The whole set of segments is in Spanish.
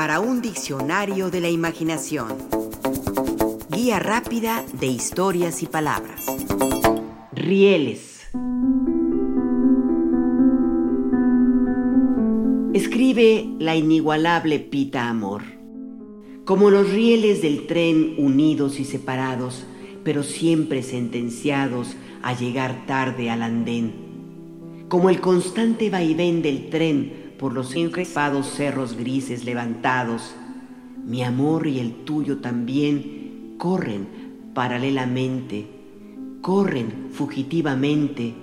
para un diccionario de la imaginación. Guía rápida de historias y palabras. Rieles. Escribe la inigualable Pita Amor. Como los rieles del tren unidos y separados, pero siempre sentenciados a llegar tarde al andén. Como el constante vaivén del tren por los encrespados cerros grises levantados, mi amor y el tuyo también corren paralelamente, corren fugitivamente,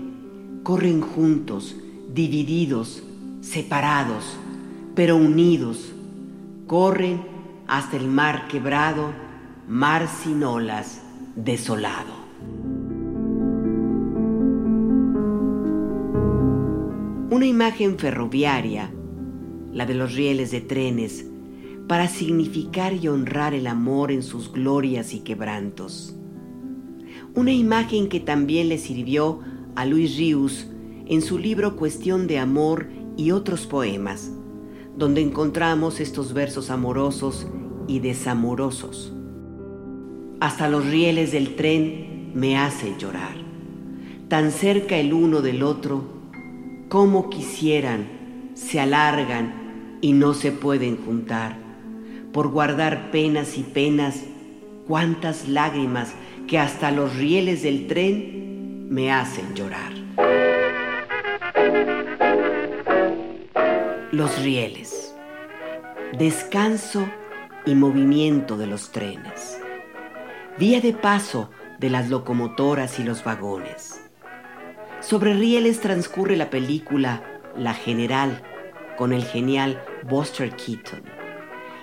corren juntos, divididos, separados, pero unidos, corren hasta el mar quebrado, mar sin olas, desolado. Una imagen ferroviaria, la de los rieles de trenes, para significar y honrar el amor en sus glorias y quebrantos. Una imagen que también le sirvió a Luis Rius en su libro Cuestión de Amor y otros poemas, donde encontramos estos versos amorosos y desamorosos. Hasta los rieles del tren me hacen llorar, tan cerca el uno del otro, como quisieran, se alargan y no se pueden juntar, por guardar penas y penas, cuántas lágrimas que hasta los rieles del tren me hacen llorar. Los rieles. Descanso y movimiento de los trenes. Vía de paso de las locomotoras y los vagones. Sobre rieles transcurre la película La General con el genial Buster Keaton.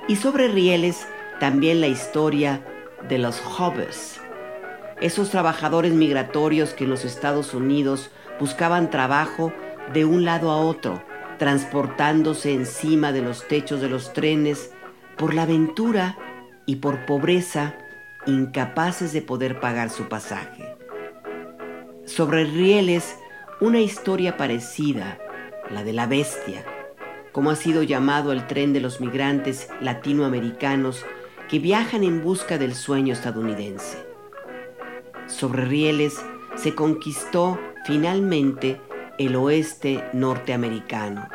Y sobre rieles también la historia de los Hobbes, esos trabajadores migratorios que en los Estados Unidos buscaban trabajo de un lado a otro, transportándose encima de los techos de los trenes por la aventura y por pobreza incapaces de poder pagar su pasaje. Sobre rieles, una historia parecida, la de la bestia, como ha sido llamado el tren de los migrantes latinoamericanos que viajan en busca del sueño estadounidense. Sobre rieles se conquistó finalmente el oeste norteamericano.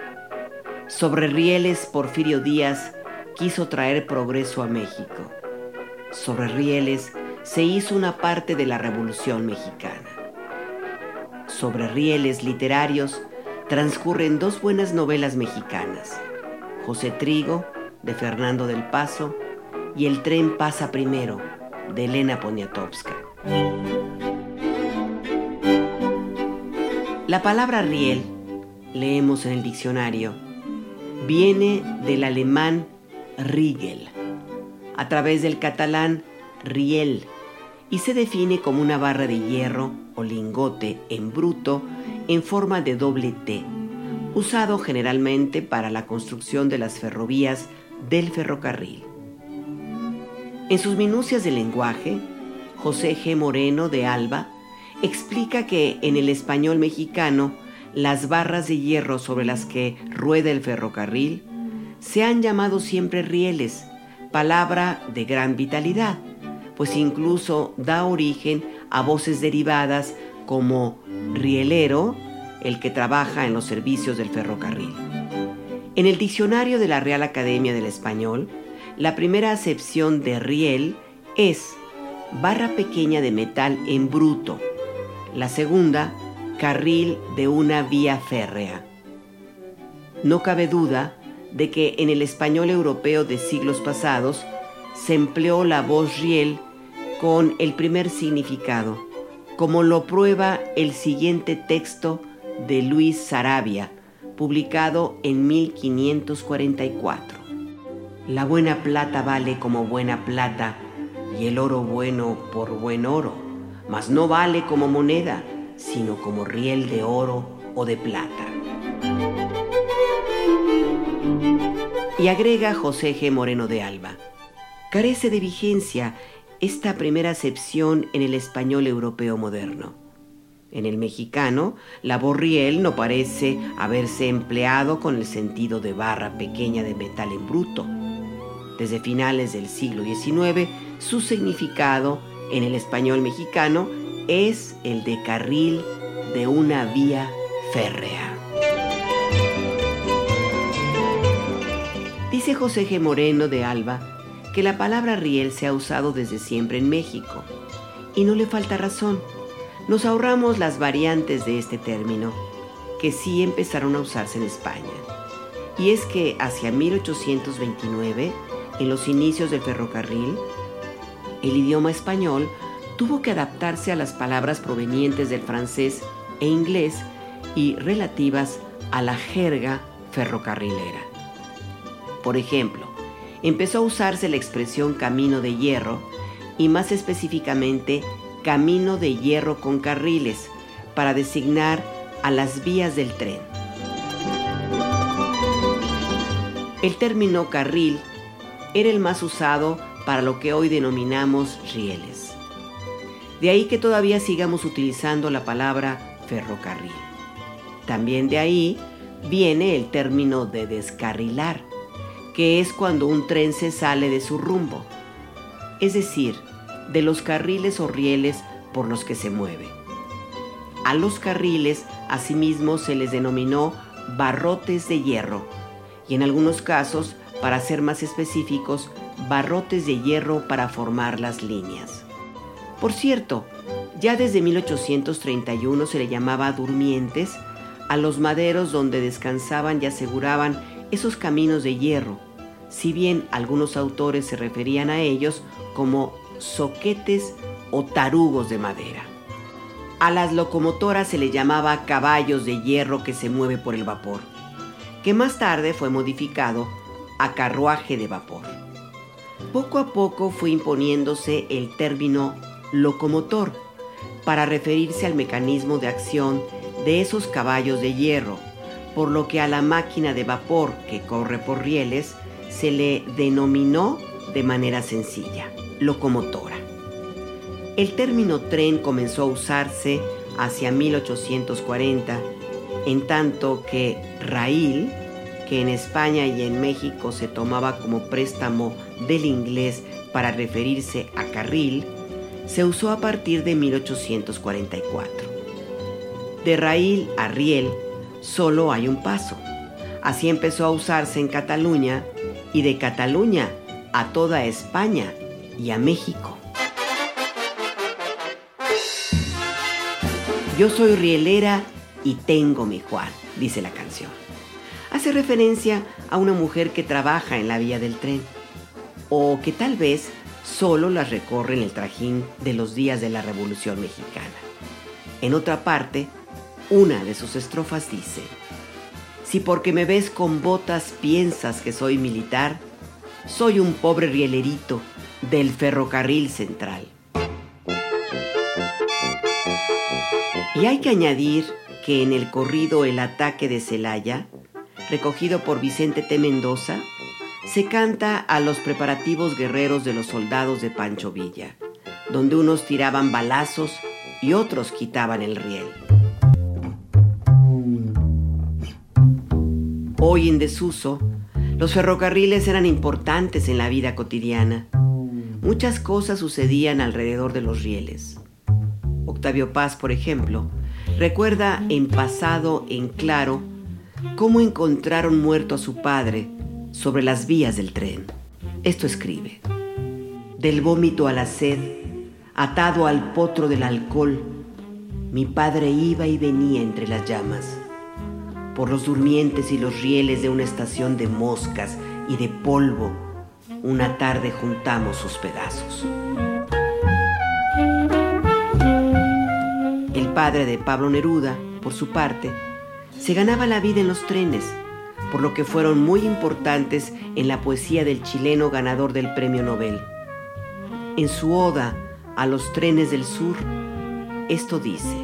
Sobre rieles, Porfirio Díaz quiso traer progreso a México. Sobre rieles se hizo una parte de la Revolución Mexicana. Sobre rieles literarios transcurren dos buenas novelas mexicanas, José Trigo, de Fernando del Paso, y El tren pasa primero, de Elena Poniatowska. La palabra riel, leemos en el diccionario, viene del alemán Riegel, a través del catalán riel, y se define como una barra de hierro o lingote en bruto en forma de doble T, usado generalmente para la construcción de las ferrovías del ferrocarril. En sus minucias de lenguaje, José G. Moreno de Alba explica que en el español mexicano las barras de hierro sobre las que rueda el ferrocarril se han llamado siempre rieles, palabra de gran vitalidad, pues incluso da origen a voces derivadas como rielero, el que trabaja en los servicios del ferrocarril. En el diccionario de la Real Academia del Español, la primera acepción de riel es barra pequeña de metal en bruto. La segunda, carril de una vía férrea. No cabe duda de que en el español europeo de siglos pasados se empleó la voz riel con el primer significado, como lo prueba el siguiente texto de Luis Sarabia, publicado en 1544. La buena plata vale como buena plata y el oro bueno por buen oro, mas no vale como moneda, sino como riel de oro o de plata. Y agrega José G. Moreno de Alba. Carece de vigencia esta primera acepción en el español europeo moderno. En el mexicano, la borriel no parece haberse empleado con el sentido de barra pequeña de metal en bruto. desde finales del siglo XIX, su significado en el español mexicano es el de carril de una vía férrea. Dice José G. Moreno de Alba que la palabra riel se ha usado desde siempre en México. Y no le falta razón. Nos ahorramos las variantes de este término, que sí empezaron a usarse en España. Y es que hacia 1829, en los inicios del ferrocarril, el idioma español tuvo que adaptarse a las palabras provenientes del francés e inglés y relativas a la jerga ferrocarrilera. Por ejemplo, empezó a usarse la expresión camino de hierro y más específicamente camino de hierro con carriles para designar a las vías del tren. El término carril era el más usado para lo que hoy denominamos rieles. De ahí que todavía sigamos utilizando la palabra ferrocarril. También de ahí viene el término de descarrilar, que es cuando un tren se sale de su rumbo, es decir, de los carriles o rieles por los que se mueve. A los carriles asimismo se les denominó barrotes de hierro y en algunos casos, para ser más específicos, barrotes de hierro para formar las líneas. Por cierto, ya desde 1831 se le llamaba durmientes a los maderos donde descansaban y aseguraban esos caminos de hierro, si bien algunos autores se referían a ellos como soquetes o tarugos de madera. A las locomotoras se le llamaba caballos de hierro que se mueve por el vapor, que más tarde fue modificado a carruaje de vapor. Poco a poco fue imponiéndose el término locomotor, para referirse al mecanismo de acción de esos caballos de hierro, por lo que a la máquina de vapor que corre por rieles se le denominó de manera sencilla, locomotora. El término tren comenzó a usarse hacia 1840, en tanto que raíl, que en España y en México se tomaba como préstamo del inglés para referirse a carril, se usó a partir de 1844. De raíl a riel solo hay un paso. Así empezó a usarse en Cataluña y de Cataluña a toda España y a México. Yo soy rielera y tengo mi Juan, dice la canción. Hace referencia a una mujer que trabaja en la vía del tren o que tal vez solo las recorre en el trajín de los días de la Revolución Mexicana. En otra parte, una de sus estrofas dice, Si porque me ves con botas piensas que soy militar, soy un pobre rielerito del ferrocarril central. Y hay que añadir que en el corrido El ataque de Celaya, recogido por Vicente T. Mendoza, se canta a los preparativos guerreros de los soldados de Pancho Villa, donde unos tiraban balazos y otros quitaban el riel. Hoy en desuso, los ferrocarriles eran importantes en la vida cotidiana. Muchas cosas sucedían alrededor de los rieles. Octavio Paz, por ejemplo, recuerda en pasado en claro cómo encontraron muerto a su padre sobre las vías del tren. Esto escribe. Del vómito a la sed, atado al potro del alcohol, mi padre iba y venía entre las llamas. Por los durmientes y los rieles de una estación de moscas y de polvo, una tarde juntamos sus pedazos. El padre de Pablo Neruda, por su parte, se ganaba la vida en los trenes por lo que fueron muy importantes en la poesía del chileno ganador del Premio Nobel. En su oda a los trenes del sur, esto dice,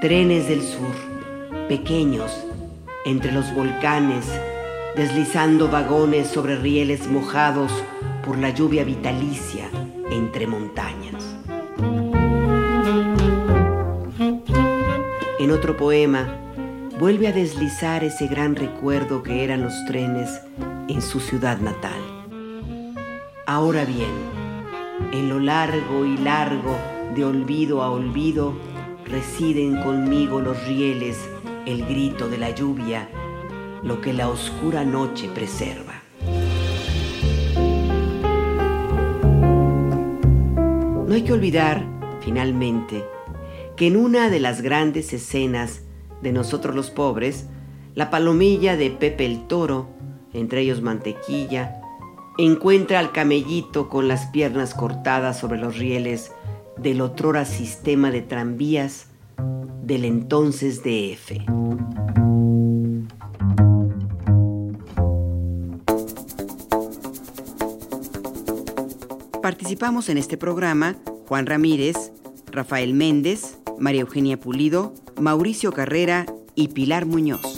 trenes del sur, pequeños, entre los volcanes, deslizando vagones sobre rieles mojados por la lluvia vitalicia entre montañas. En otro poema, vuelve a deslizar ese gran recuerdo que eran los trenes en su ciudad natal. Ahora bien, en lo largo y largo de olvido a olvido, residen conmigo los rieles, el grito de la lluvia, lo que la oscura noche preserva. No hay que olvidar, finalmente, que en una de las grandes escenas de Nosotros los Pobres, la palomilla de Pepe el Toro, entre ellos Mantequilla, encuentra al camellito con las piernas cortadas sobre los rieles del otrora sistema de tranvías del entonces DF. Participamos en este programa Juan Ramírez, Rafael Méndez, María Eugenia Pulido, Mauricio Carrera y Pilar Muñoz.